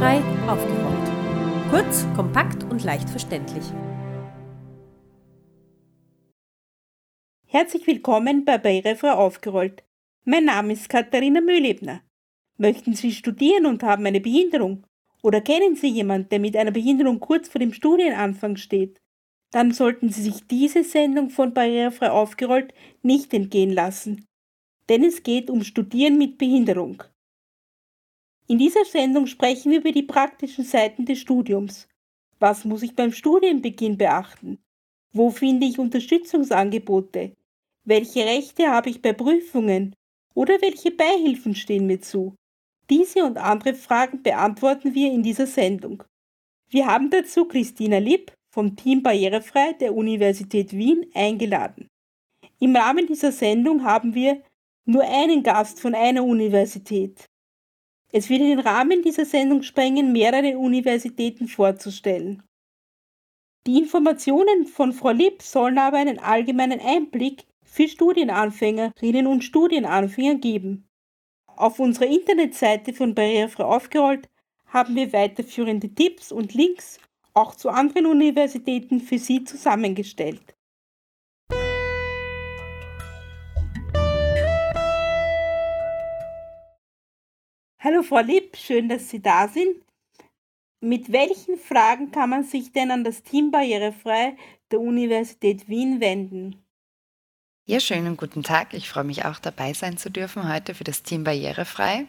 Barrierefrei aufgerollt. Kurz, kompakt und leicht verständlich. Herzlich willkommen bei Barrierefrei aufgerollt. Mein Name ist Katharina Mühlebner. Möchten Sie studieren und haben eine Behinderung? Oder kennen Sie jemanden, der mit einer Behinderung kurz vor dem Studienanfang steht? Dann sollten Sie sich diese Sendung von Barrierefrei aufgerollt nicht entgehen lassen. Denn es geht um Studieren mit Behinderung. In dieser Sendung sprechen wir über die praktischen Seiten des Studiums. Was muss ich beim Studienbeginn beachten? Wo finde ich Unterstützungsangebote? Welche Rechte habe ich bei Prüfungen? Oder welche Beihilfen stehen mir zu? Diese und andere Fragen beantworten wir in dieser Sendung. Wir haben dazu Christina Lipp vom Team Barrierefrei der Universität Wien eingeladen. Im Rahmen dieser Sendung haben wir nur einen Gast von einer Universität. Es wird in den Rahmen dieser Sendung sprengen, mehrere Universitäten vorzustellen. Die Informationen von Frau Lipp sollen aber einen allgemeinen Einblick für Studienanfängerinnen und Studienanfänger geben. Auf unserer Internetseite von Barrierefrei aufgerollt haben wir weiterführende Tipps und Links auch zu anderen Universitäten für Sie zusammengestellt. Hallo Frau Lipp, schön, dass Sie da sind. Mit welchen Fragen kann man sich denn an das Team Barrierefrei der Universität Wien wenden? Ja, schönen guten Tag. Ich freue mich auch dabei sein zu dürfen heute für das Team Barrierefrei.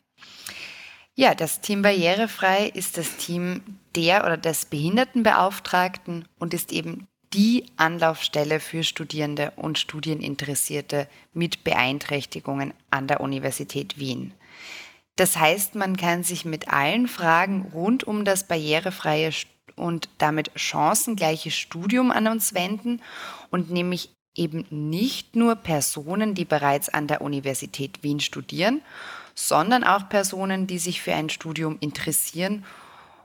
Ja, das Team Barrierefrei ist das Team der oder des Behindertenbeauftragten und ist eben die Anlaufstelle für Studierende und Studieninteressierte mit Beeinträchtigungen an der Universität Wien. Das heißt, man kann sich mit allen Fragen rund um das barrierefreie und damit chancengleiche Studium an uns wenden und nämlich eben nicht nur Personen, die bereits an der Universität Wien studieren, sondern auch Personen, die sich für ein Studium interessieren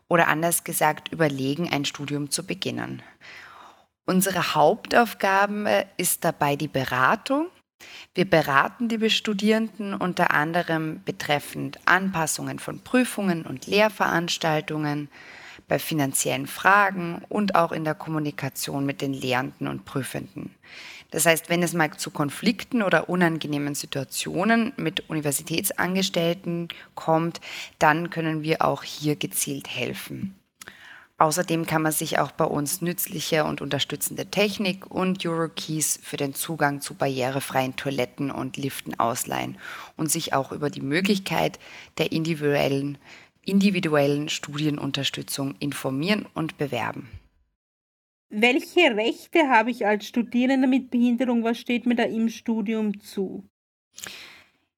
oder anders gesagt überlegen, ein Studium zu beginnen. Unsere Hauptaufgabe ist dabei die Beratung wir beraten die Studierenden unter anderem betreffend Anpassungen von Prüfungen und Lehrveranstaltungen, bei finanziellen Fragen und auch in der Kommunikation mit den Lehrenden und Prüfenden. Das heißt, wenn es mal zu Konflikten oder unangenehmen Situationen mit Universitätsangestellten kommt, dann können wir auch hier gezielt helfen. Außerdem kann man sich auch bei uns nützliche und unterstützende Technik und Eurokeys für den Zugang zu barrierefreien Toiletten und Liften ausleihen und sich auch über die Möglichkeit der individuellen, individuellen Studienunterstützung informieren und bewerben. Welche Rechte habe ich als Studierender mit Behinderung? Was steht mir da im Studium zu?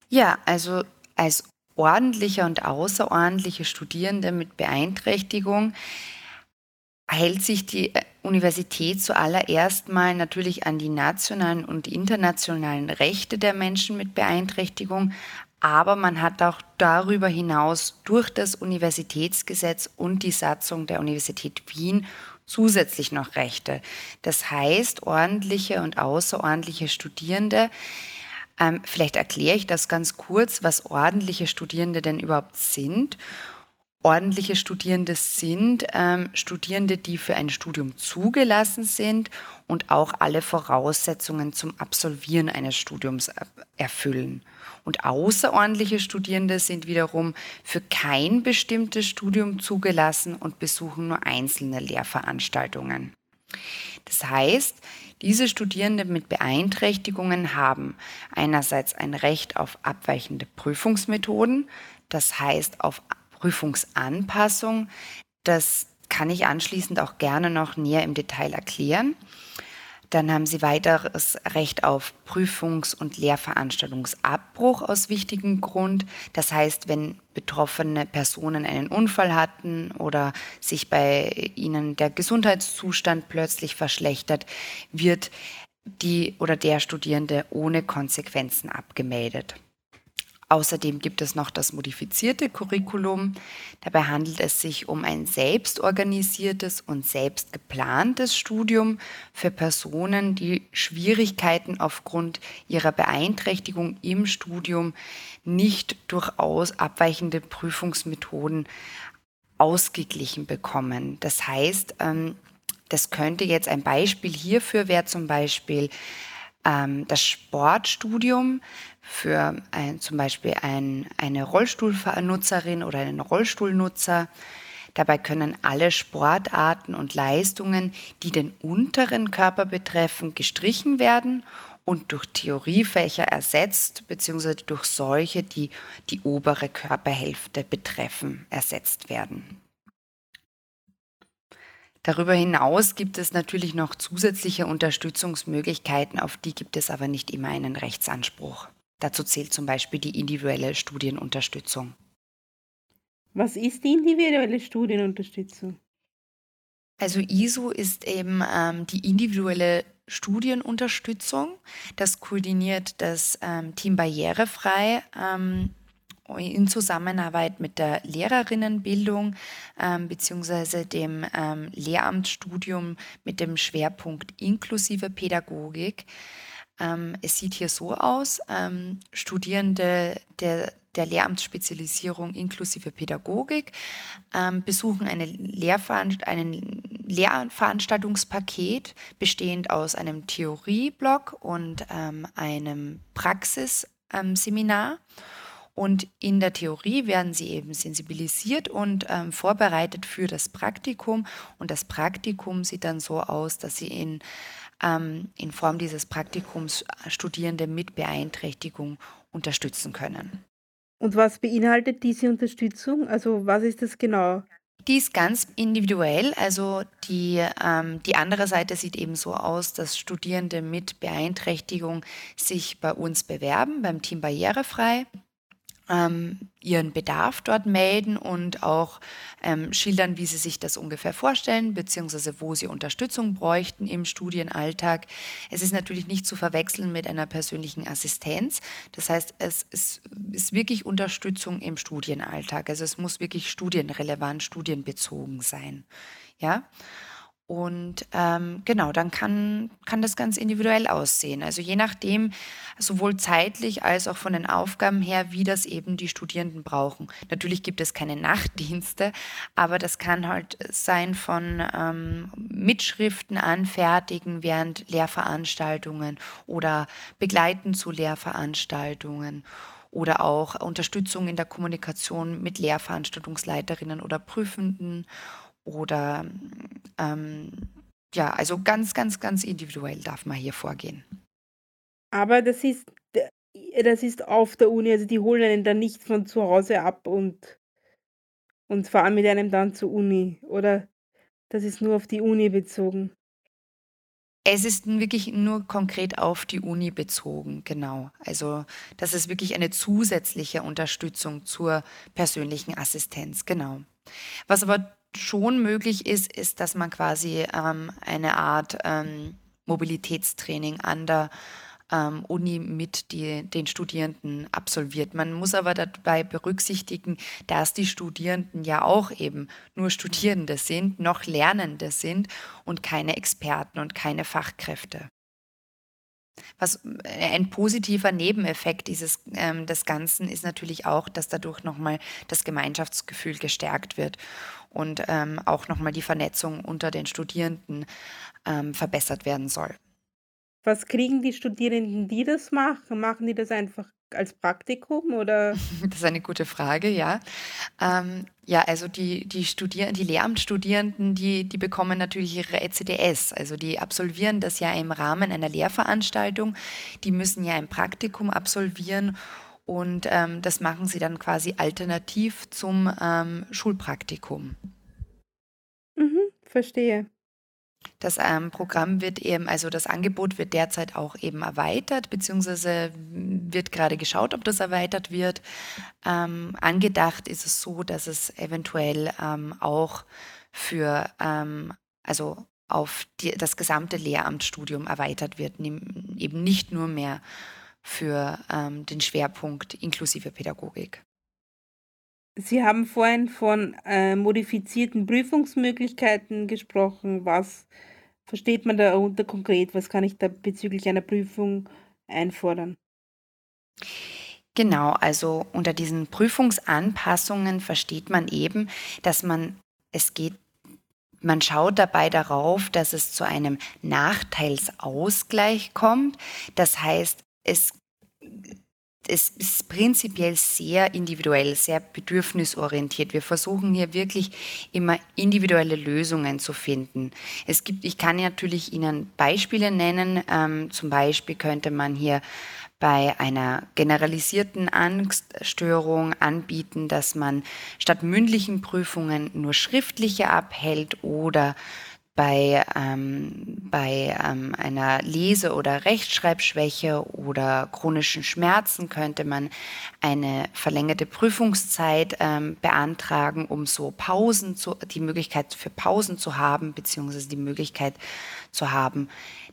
Ja, also als ordentlicher und außerordentliche Studierende mit Beeinträchtigung hält sich die äh, Universität zuallererst mal natürlich an die nationalen und internationalen Rechte der Menschen mit Beeinträchtigung, aber man hat auch darüber hinaus durch das Universitätsgesetz und die Satzung der Universität Wien zusätzlich noch Rechte. Das heißt, ordentliche und außerordentliche Studierende, ähm, vielleicht erkläre ich das ganz kurz, was ordentliche Studierende denn überhaupt sind ordentliche Studierende sind, ähm, Studierende, die für ein Studium zugelassen sind und auch alle Voraussetzungen zum Absolvieren eines Studiums erfüllen. Und außerordentliche Studierende sind wiederum für kein bestimmtes Studium zugelassen und besuchen nur einzelne Lehrveranstaltungen. Das heißt, diese Studierende mit Beeinträchtigungen haben einerseits ein Recht auf abweichende Prüfungsmethoden, das heißt auf Prüfungsanpassung. Das kann ich anschließend auch gerne noch näher im Detail erklären. Dann haben Sie weiteres Recht auf Prüfungs- und Lehrveranstaltungsabbruch aus wichtigem Grund. Das heißt, wenn betroffene Personen einen Unfall hatten oder sich bei ihnen der Gesundheitszustand plötzlich verschlechtert, wird die oder der Studierende ohne Konsequenzen abgemeldet. Außerdem gibt es noch das modifizierte Curriculum. Dabei handelt es sich um ein selbstorganisiertes und selbst geplantes Studium für Personen, die Schwierigkeiten aufgrund ihrer Beeinträchtigung im Studium nicht durchaus abweichende Prüfungsmethoden ausgeglichen bekommen. Das heißt, ähm, das könnte jetzt ein Beispiel hierfür wäre zum Beispiel das Sportstudium für ein, zum Beispiel ein, eine Rollstuhlnutzerin oder einen Rollstuhlnutzer. Dabei können alle Sportarten und Leistungen, die den unteren Körper betreffen, gestrichen werden und durch Theoriefächer ersetzt, beziehungsweise durch solche, die die obere Körperhälfte betreffen, ersetzt werden. Darüber hinaus gibt es natürlich noch zusätzliche Unterstützungsmöglichkeiten, auf die gibt es aber nicht immer einen Rechtsanspruch. Dazu zählt zum Beispiel die individuelle Studienunterstützung. Was ist die individuelle Studienunterstützung? Also ISO ist eben ähm, die individuelle Studienunterstützung. Das koordiniert das ähm, Team Barrierefrei ähm, in Zusammenarbeit mit der Lehrerinnenbildung ähm, bzw. dem ähm, Lehramtsstudium mit dem Schwerpunkt inklusive Pädagogik. Ähm, es sieht hier so aus, ähm, Studierende der, der Lehramtsspezialisierung inklusive Pädagogik ähm, besuchen eine Lehrveranst einen Lehrveranstaltungspaket bestehend aus einem Theorieblock und ähm, einem Praxisseminar. Und in der Theorie werden sie eben sensibilisiert und ähm, vorbereitet für das Praktikum. Und das Praktikum sieht dann so aus, dass sie in, ähm, in Form dieses Praktikums Studierende mit Beeinträchtigung unterstützen können. Und was beinhaltet diese Unterstützung? Also was ist das genau? Die ist ganz individuell. Also die, ähm, die andere Seite sieht eben so aus, dass Studierende mit Beeinträchtigung sich bei uns bewerben, beim Team Barrierefrei ähm, ihren Bedarf dort melden und auch ähm, schildern, wie sie sich das ungefähr vorstellen, beziehungsweise wo sie Unterstützung bräuchten im Studienalltag. Es ist natürlich nicht zu verwechseln mit einer persönlichen Assistenz. Das heißt, es ist, ist wirklich Unterstützung im Studienalltag. Also es muss wirklich studienrelevant, studienbezogen sein. Ja. Und ähm, genau, dann kann, kann das ganz individuell aussehen. Also je nachdem, sowohl zeitlich als auch von den Aufgaben her, wie das eben die Studierenden brauchen. Natürlich gibt es keine Nachtdienste, aber das kann halt sein von ähm, Mitschriften anfertigen während Lehrveranstaltungen oder begleiten zu Lehrveranstaltungen oder auch Unterstützung in der Kommunikation mit Lehrveranstaltungsleiterinnen oder Prüfenden oder ähm, ja, also ganz, ganz, ganz individuell darf man hier vorgehen. Aber das ist, das ist auf der Uni, also die holen einen dann nicht von zu Hause ab und, und fahren mit einem dann zur Uni, oder? Das ist nur auf die Uni bezogen. Es ist wirklich nur konkret auf die Uni bezogen, genau. Also das ist wirklich eine zusätzliche Unterstützung zur persönlichen Assistenz, genau. Was aber schon möglich ist, ist, dass man quasi ähm, eine Art ähm, Mobilitätstraining an der ähm, Uni mit die, den Studierenden absolviert. Man muss aber dabei berücksichtigen, dass die Studierenden ja auch eben nur Studierende sind, noch Lernende sind und keine Experten und keine Fachkräfte. Was äh, ein positiver Nebeneffekt dieses, ähm, des Ganzen ist natürlich auch, dass dadurch nochmal das Gemeinschaftsgefühl gestärkt wird und ähm, auch nochmal die Vernetzung unter den Studierenden ähm, verbessert werden soll. Was kriegen die Studierenden, die das machen? Machen die das einfach als Praktikum oder? Das ist eine gute Frage, ja. Ähm, ja, also die, die, Studier die Lehramtsstudierenden, die, die bekommen natürlich ihre ECDS. Also die absolvieren das ja im Rahmen einer Lehrveranstaltung. Die müssen ja ein Praktikum absolvieren und ähm, das machen sie dann quasi alternativ zum ähm, Schulpraktikum. Mhm, verstehe. Das ähm, Programm wird eben, also das Angebot wird derzeit auch eben erweitert, beziehungsweise wird gerade geschaut, ob das erweitert wird. Ähm, angedacht ist es so, dass es eventuell ähm, auch für, ähm, also auf die, das gesamte Lehramtsstudium erweitert wird, eben nicht nur mehr für ähm, den Schwerpunkt inklusive Pädagogik. Sie haben vorhin von äh, modifizierten Prüfungsmöglichkeiten gesprochen. Was versteht man darunter konkret? Was kann ich da bezüglich einer Prüfung einfordern? Genau, also unter diesen Prüfungsanpassungen versteht man eben, dass man es geht man schaut dabei darauf, dass es zu einem Nachteilsausgleich kommt. Das heißt, es es ist prinzipiell sehr individuell, sehr bedürfnisorientiert. Wir versuchen hier wirklich immer individuelle Lösungen zu finden. Es gibt, ich kann natürlich Ihnen Beispiele nennen. Ähm, zum Beispiel könnte man hier bei einer generalisierten Angststörung anbieten, dass man statt mündlichen Prüfungen nur schriftliche abhält oder bei, ähm, bei ähm, einer Lese- oder Rechtschreibschwäche oder chronischen Schmerzen könnte man eine verlängerte Prüfungszeit ähm, beantragen, um so Pausen zu, die Möglichkeit für Pausen zu haben, beziehungsweise die Möglichkeit zu haben,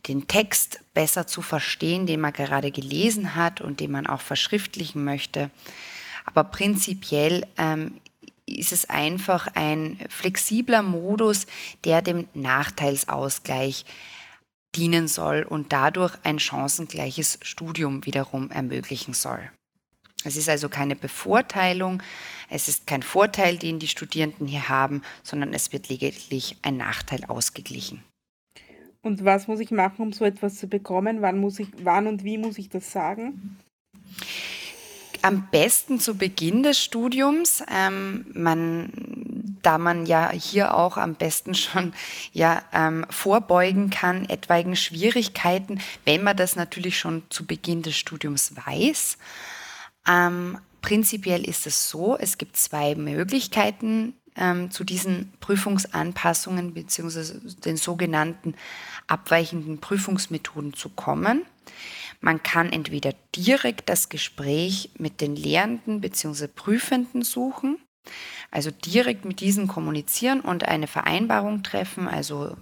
den Text besser zu verstehen, den man gerade gelesen hat und den man auch verschriftlichen möchte. Aber prinzipiell ähm, ist es einfach ein flexibler Modus, der dem Nachteilsausgleich dienen soll und dadurch ein chancengleiches Studium wiederum ermöglichen soll. Es ist also keine Bevorteilung, es ist kein Vorteil, den die Studierenden hier haben, sondern es wird lediglich ein Nachteil ausgeglichen. Und was muss ich machen, um so etwas zu bekommen? Wann, muss ich, wann und wie muss ich das sagen? Am besten zu Beginn des Studiums, ähm, man, da man ja hier auch am besten schon ja, ähm, vorbeugen kann, etwaigen Schwierigkeiten, wenn man das natürlich schon zu Beginn des Studiums weiß. Ähm, prinzipiell ist es so, es gibt zwei Möglichkeiten ähm, zu diesen Prüfungsanpassungen bzw. den sogenannten abweichenden Prüfungsmethoden zu kommen. Man kann entweder direkt das Gespräch mit den Lehrenden bzw. Prüfenden suchen, also direkt mit diesen kommunizieren und eine Vereinbarung treffen. Also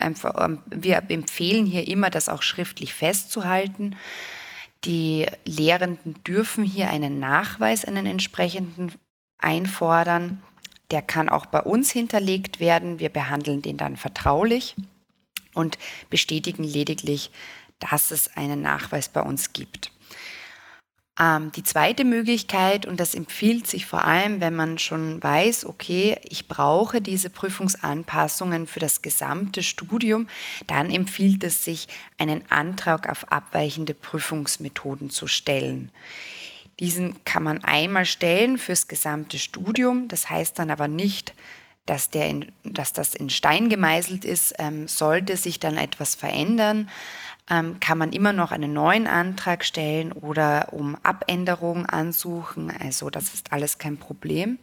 äh, ähm, wir empfehlen hier immer, das auch schriftlich festzuhalten. Die Lehrenden dürfen hier einen Nachweis, einen entsprechenden einfordern. Der kann auch bei uns hinterlegt werden. Wir behandeln den dann vertraulich und bestätigen lediglich, dass es einen Nachweis bei uns gibt. Ähm, die zweite Möglichkeit, und das empfiehlt sich vor allem, wenn man schon weiß, okay, ich brauche diese Prüfungsanpassungen für das gesamte Studium, dann empfiehlt es sich, einen Antrag auf abweichende Prüfungsmethoden zu stellen. Diesen kann man einmal stellen fürs gesamte Studium, das heißt dann aber nicht, dass, der in, dass das in Stein gemeißelt ist, ähm, sollte sich dann etwas verändern, ähm, kann man immer noch einen neuen Antrag stellen oder um Abänderungen ansuchen. Also das ist alles kein Problem.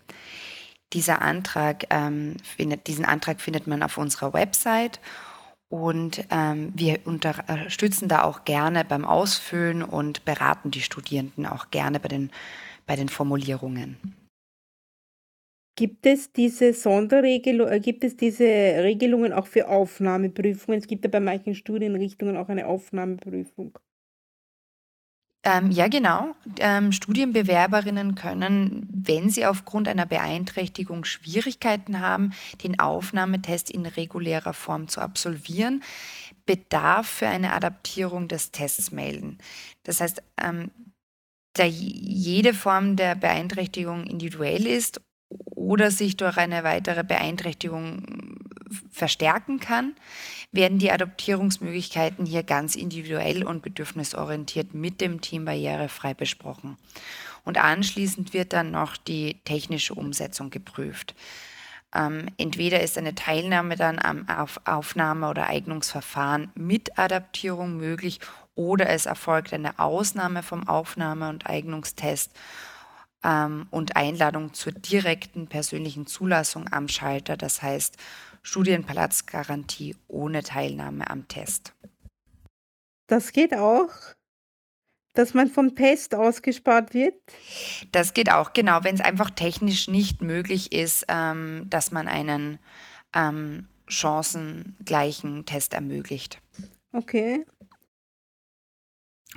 Dieser Antrag, ähm, findet, diesen Antrag findet man auf unserer Website und ähm, wir unterstützen da auch gerne beim Ausfüllen und beraten die Studierenden auch gerne bei den, bei den Formulierungen. Gibt es diese Sonderregelung, äh, gibt es diese Regelungen auch für Aufnahmeprüfungen? Es gibt ja bei manchen Studienrichtungen auch eine Aufnahmeprüfung. Ähm, ja, genau. Ähm, Studienbewerberinnen können, wenn sie aufgrund einer Beeinträchtigung Schwierigkeiten haben, den Aufnahmetest in regulärer Form zu absolvieren, Bedarf für eine Adaptierung des Tests melden. Das heißt, ähm, da jede Form der Beeinträchtigung individuell ist oder sich durch eine weitere Beeinträchtigung verstärken kann, werden die Adoptierungsmöglichkeiten hier ganz individuell und bedürfnisorientiert mit dem Team barrierefrei besprochen. Und anschließend wird dann noch die technische Umsetzung geprüft. Ähm, entweder ist eine Teilnahme dann am Auf Aufnahme- oder Eignungsverfahren mit Adaptierung möglich oder es erfolgt eine Ausnahme vom Aufnahme- und Eignungstest ähm, und Einladung zur direkten persönlichen Zulassung am Schalter, das heißt Studienplatzgarantie ohne Teilnahme am Test. Das geht auch, dass man vom Test ausgespart wird? Das geht auch, genau, wenn es einfach technisch nicht möglich ist, ähm, dass man einen ähm, chancengleichen Test ermöglicht. Okay.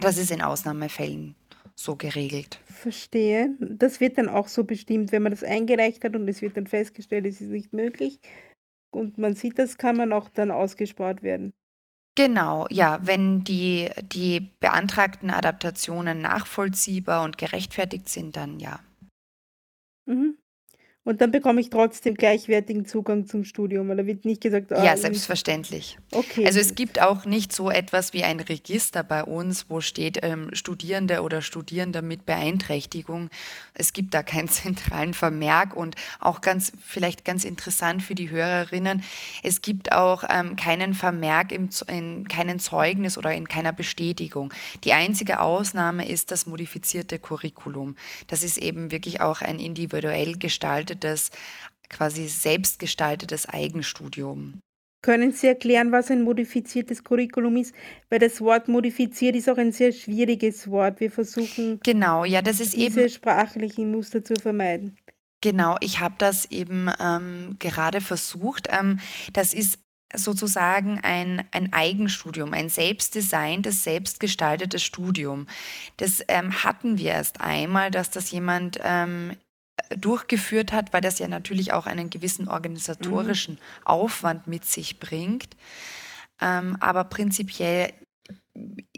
Das ist in Ausnahmefällen so geregelt. Verstehe. Das wird dann auch so bestimmt, wenn man das eingereicht hat und es wird dann festgestellt, es ist nicht möglich und man sieht, das kann man auch dann ausgespart werden. Genau, ja, wenn die, die beantragten Adaptationen nachvollziehbar und gerechtfertigt sind, dann ja. Mhm. Und dann bekomme ich trotzdem gleichwertigen Zugang zum Studium, oder wird nicht gesagt, ah, Ja, selbstverständlich. Okay. Also es gibt auch nicht so etwas wie ein Register bei uns, wo steht ähm, Studierende oder Studierende mit Beeinträchtigung. Es gibt da keinen zentralen Vermerk und auch ganz, vielleicht ganz interessant für die Hörerinnen, es gibt auch ähm, keinen Vermerk im, in keinen Zeugnis oder in keiner Bestätigung. Die einzige Ausnahme ist das modifizierte Curriculum. Das ist eben wirklich auch ein individuell gestaltetes gestaltetes, quasi selbstgestaltetes Eigenstudium. Können Sie erklären, was ein modifiziertes Curriculum ist? Weil das Wort modifiziert ist auch ein sehr schwieriges Wort. Wir versuchen genau, ja, das ist diese eben sprachlichen Muster zu vermeiden. Genau, ich habe das eben ähm, gerade versucht. Ähm, das ist sozusagen ein, ein Eigenstudium, ein selbstdesigntes, selbstgestaltetes Studium. Das ähm, hatten wir erst einmal, dass das jemand ähm, durchgeführt hat, weil das ja natürlich auch einen gewissen organisatorischen mhm. Aufwand mit sich bringt. Ähm, aber prinzipiell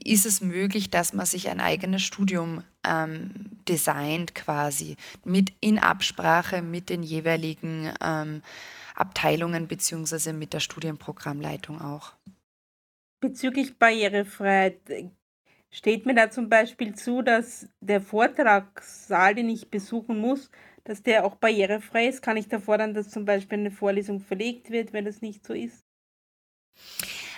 ist es möglich, dass man sich ein eigenes Studium ähm, designt quasi mit in Absprache mit den jeweiligen ähm, Abteilungen beziehungsweise mit der Studienprogrammleitung auch. Bezüglich Barrierefreiheit steht mir da zum Beispiel zu, dass der Vortragssaal, den ich besuchen muss, dass der auch barrierefrei ist? Kann ich da fordern, dass zum Beispiel eine Vorlesung verlegt wird, wenn das nicht so ist?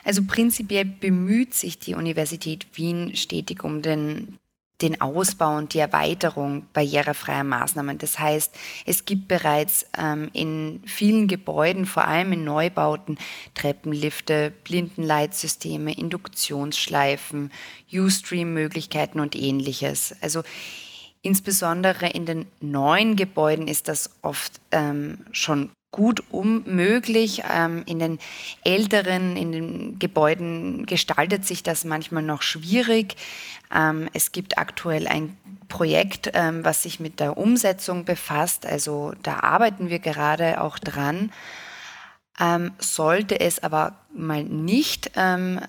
Also prinzipiell bemüht sich die Universität Wien stetig um den, den Ausbau und die Erweiterung barrierefreier Maßnahmen. Das heißt, es gibt bereits ähm, in vielen Gebäuden, vor allem in Neubauten, Treppenlifte, Blindenleitsysteme, Induktionsschleifen, Ustream-Möglichkeiten und ähnliches. Also Insbesondere in den neuen Gebäuden ist das oft ähm, schon gut unmöglich. Ähm, in den älteren, in den Gebäuden gestaltet sich das manchmal noch schwierig. Ähm, es gibt aktuell ein Projekt, ähm, was sich mit der Umsetzung befasst. Also da arbeiten wir gerade auch dran. Ähm, sollte es aber mal nicht ähm,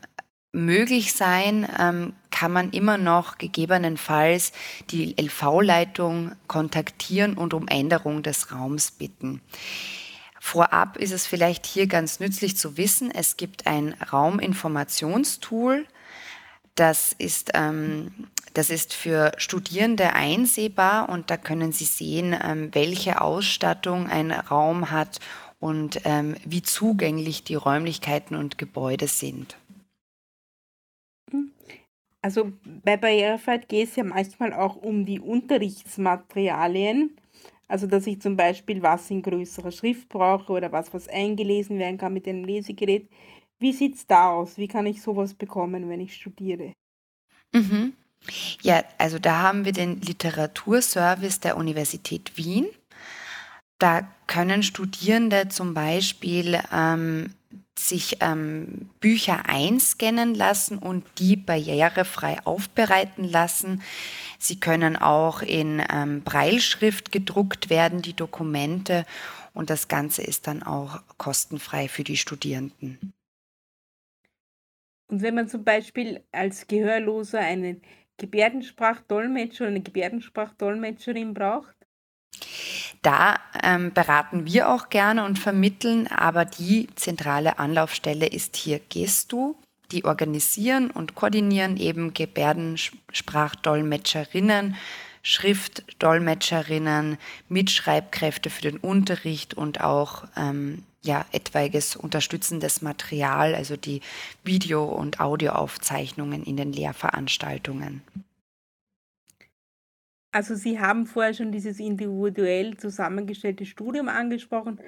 möglich sein, ähm, kann man immer noch gegebenenfalls die LV-Leitung kontaktieren und um Änderung des Raums bitten. Vorab ist es vielleicht hier ganz nützlich zu wissen, es gibt ein Rauminformationstool, das ist, ähm, das ist für Studierende einsehbar und da können Sie sehen, ähm, welche Ausstattung ein Raum hat und ähm, wie zugänglich die Räumlichkeiten und Gebäude sind. Also bei Barrierefreiheit geht es ja manchmal auch um die Unterrichtsmaterialien. Also dass ich zum Beispiel was in größerer Schrift brauche oder was, was eingelesen werden kann mit einem Lesegerät. Wie sieht es da aus? Wie kann ich sowas bekommen, wenn ich studiere? Mhm. Ja, also da haben wir den Literaturservice der Universität Wien. Da können Studierende zum Beispiel ähm, sich ähm, Bücher einscannen lassen und die barrierefrei aufbereiten lassen. Sie können auch in ähm, Breilschrift gedruckt werden, die Dokumente, und das Ganze ist dann auch kostenfrei für die Studierenden. Und wenn man zum Beispiel als Gehörloser einen Gebärdensprachdolmetscher oder eine Gebärdensprachdolmetscherin braucht, da ähm, beraten wir auch gerne und vermitteln, aber die zentrale Anlaufstelle ist hier Gestu. Die organisieren und koordinieren eben Gebärdensprachdolmetscherinnen, Schriftdolmetscherinnen, Mitschreibkräfte für den Unterricht und auch ähm, ja, etwaiges unterstützendes Material, also die Video- und Audioaufzeichnungen in den Lehrveranstaltungen. Also Sie haben vorher schon dieses individuell zusammengestellte Studium angesprochen.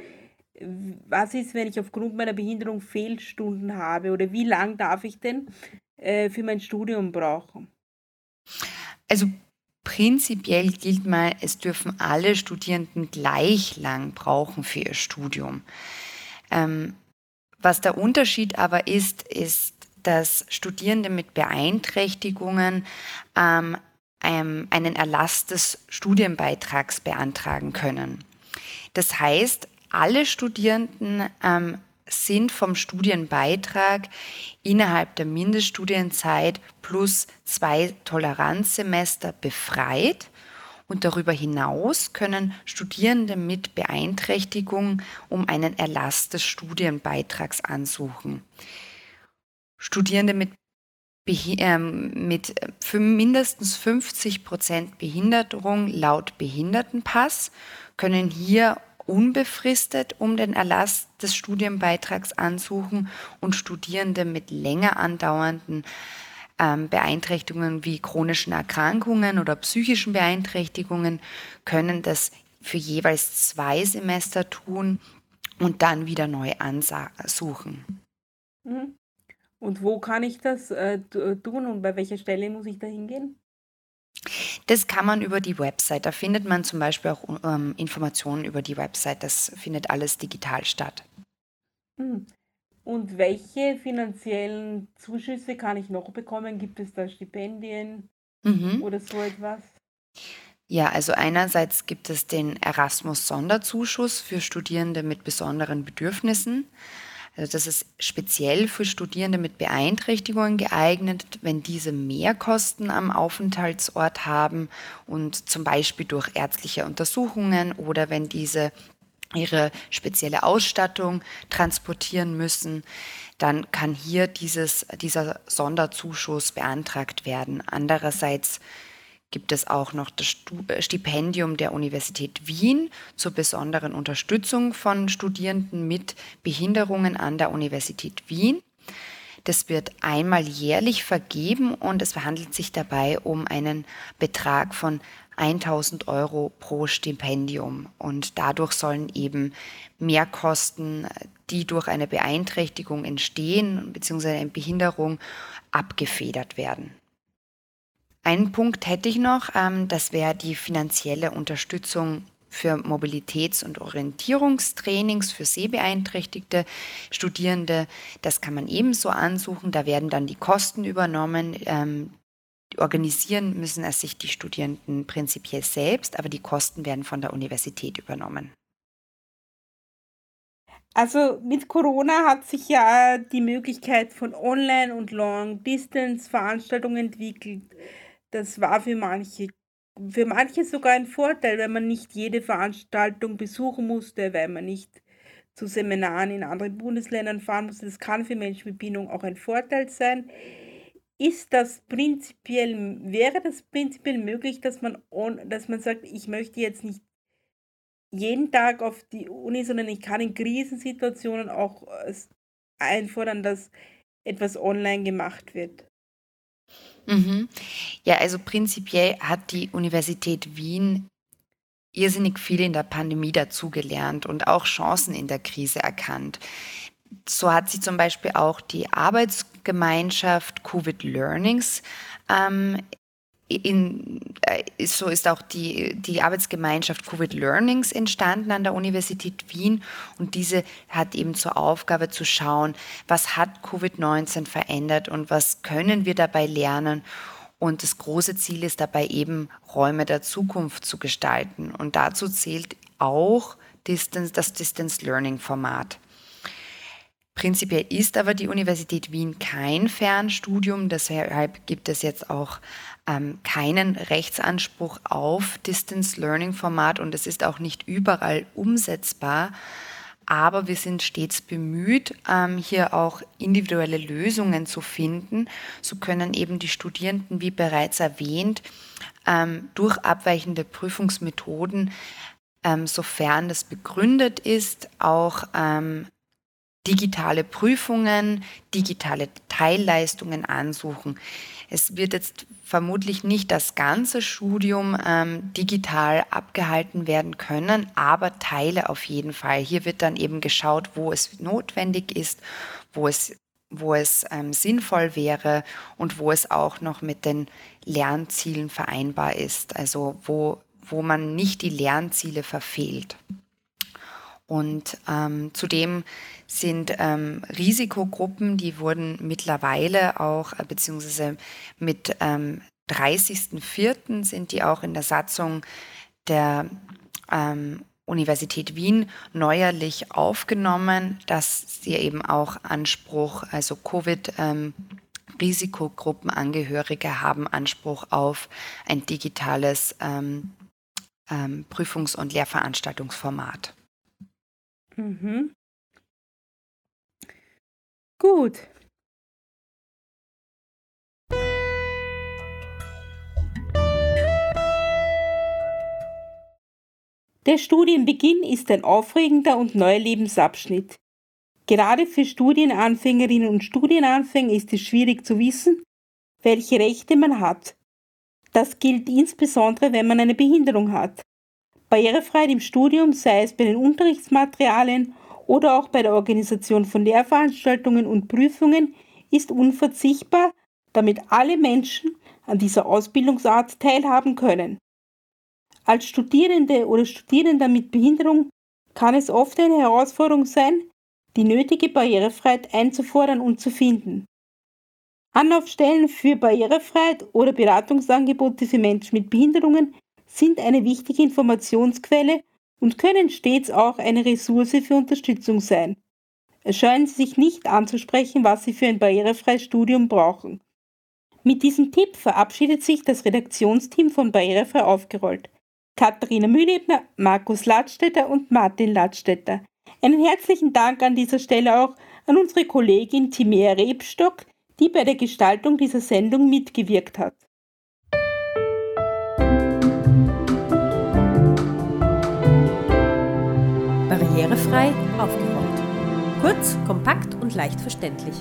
Was ist, wenn ich aufgrund meiner Behinderung Fehlstunden habe oder wie lang darf ich denn äh, für mein Studium brauchen? Also prinzipiell gilt mal, es dürfen alle Studierenden gleich lang brauchen für ihr Studium. Ähm, was der Unterschied aber ist, ist, dass Studierende mit Beeinträchtigungen ähm, ähm, einen Erlass des Studienbeitrags beantragen können. Das heißt, alle Studierenden ähm, sind vom Studienbeitrag innerhalb der Mindeststudienzeit plus zwei Toleranzsemester befreit. Und darüber hinaus können Studierende mit Beeinträchtigung um einen Erlass des Studienbeitrags ansuchen. Studierende mit, mit mindestens 50 Prozent Behinderung laut Behindertenpass können hier unbefristet um den Erlass des Studienbeitrags ansuchen und Studierende mit länger andauernden ähm, Beeinträchtigungen wie chronischen Erkrankungen oder psychischen Beeinträchtigungen können das für jeweils zwei Semester tun und dann wieder neu ansuchen. Mhm. Und wo kann ich das äh, tun und bei welcher Stelle muss ich da hingehen? Das kann man über die Website. Da findet man zum Beispiel auch ähm, Informationen über die Website. Das findet alles digital statt. Hm. Und welche finanziellen Zuschüsse kann ich noch bekommen? Gibt es da Stipendien mhm. oder so etwas? Ja, also einerseits gibt es den Erasmus-Sonderzuschuss für Studierende mit besonderen Bedürfnissen. Also das ist speziell für Studierende mit Beeinträchtigungen geeignet, wenn diese Mehrkosten am Aufenthaltsort haben und zum Beispiel durch ärztliche Untersuchungen oder wenn diese ihre spezielle Ausstattung transportieren müssen, dann kann hier dieses, dieser Sonderzuschuss beantragt werden. Andererseits gibt es auch noch das äh, Stipendium der Universität Wien zur besonderen Unterstützung von Studierenden mit Behinderungen an der Universität Wien. Das wird einmal jährlich vergeben und es handelt sich dabei um einen Betrag von 1000 Euro pro Stipendium. Und dadurch sollen eben Mehrkosten, die durch eine Beeinträchtigung entstehen, beziehungsweise eine Behinderung, abgefedert werden. Einen Punkt hätte ich noch, ähm, das wäre die finanzielle Unterstützung für Mobilitäts- und Orientierungstrainings für sehbeeinträchtigte Studierende. Das kann man ebenso ansuchen. Da werden dann die Kosten übernommen. Ähm, organisieren müssen es sich die Studierenden prinzipiell selbst, aber die Kosten werden von der Universität übernommen. Also mit Corona hat sich ja die Möglichkeit von Online- und Long-Distance-Veranstaltungen entwickelt das war für manche für manche sogar ein Vorteil, wenn man nicht jede Veranstaltung besuchen musste, weil man nicht zu Seminaren in anderen Bundesländern fahren musste. Das kann für Menschen mit Behinderung auch ein Vorteil sein. Ist das prinzipiell, wäre das prinzipiell möglich, dass man, dass man sagt, ich möchte jetzt nicht jeden Tag auf die Uni, sondern ich kann in Krisensituationen auch äh, einfordern, dass etwas online gemacht wird? Mhm. Ja, also prinzipiell hat die Universität Wien irrsinnig viel in der Pandemie dazugelernt und auch Chancen in der Krise erkannt. So hat sie zum Beispiel auch die Arbeitsgemeinschaft Covid Learnings ähm, in, äh, so ist auch die, die Arbeitsgemeinschaft Covid Learnings entstanden an der Universität Wien und diese hat eben zur Aufgabe zu schauen, was hat Covid-19 verändert und was können wir dabei lernen. Und das große Ziel ist dabei eben, Räume der Zukunft zu gestalten. Und dazu zählt auch Distance, das Distance Learning Format. Prinzipiell ist aber die Universität Wien kein Fernstudium, deshalb gibt es jetzt auch ähm, keinen Rechtsanspruch auf Distance Learning Format und es ist auch nicht überall umsetzbar. Aber wir sind stets bemüht, ähm, hier auch individuelle Lösungen zu finden. So können eben die Studierenden, wie bereits erwähnt, ähm, durch abweichende Prüfungsmethoden, ähm, sofern das begründet ist, auch digitale Prüfungen, digitale Teilleistungen ansuchen. Es wird jetzt vermutlich nicht das ganze Studium ähm, digital abgehalten werden können, aber Teile auf jeden Fall. Hier wird dann eben geschaut, wo es notwendig ist, wo es, wo es ähm, sinnvoll wäre und wo es auch noch mit den Lernzielen vereinbar ist, also wo, wo man nicht die Lernziele verfehlt. Und ähm, zudem sind ähm, Risikogruppen, die wurden mittlerweile auch, äh, beziehungsweise mit ähm, 30.04. sind die auch in der Satzung der ähm, Universität Wien neuerlich aufgenommen, dass sie eben auch Anspruch, also Covid, ähm, Risikogruppenangehörige haben Anspruch auf ein digitales ähm, ähm, Prüfungs- und Lehrveranstaltungsformat. Mhm. Gut. Der Studienbeginn ist ein aufregender und neuer Lebensabschnitt. Gerade für Studienanfängerinnen und Studienanfänger ist es schwierig zu wissen, welche Rechte man hat. Das gilt insbesondere, wenn man eine Behinderung hat. Barrierefreiheit im Studium, sei es bei den Unterrichtsmaterialien oder auch bei der Organisation von Lehrveranstaltungen und Prüfungen, ist unverzichtbar, damit alle Menschen an dieser Ausbildungsart teilhaben können. Als Studierende oder Studierender mit Behinderung kann es oft eine Herausforderung sein, die nötige Barrierefreiheit einzufordern und zu finden. Anlaufstellen für Barrierefreiheit oder Beratungsangebote für Menschen mit Behinderungen sind eine wichtige Informationsquelle und können stets auch eine Ressource für Unterstützung sein. Erscheuen Sie sich nicht anzusprechen, was Sie für ein barrierefreies Studium brauchen. Mit diesem Tipp verabschiedet sich das Redaktionsteam von Barrierefrei aufgerollt. Katharina Mühlebner, Markus Ladstätter und Martin Ladstätter. Einen herzlichen Dank an dieser Stelle auch an unsere Kollegin Timea Rebstock, die bei der Gestaltung dieser Sendung mitgewirkt hat. Barrierefrei aufgeräumt. Kurz, kompakt und leicht verständlich.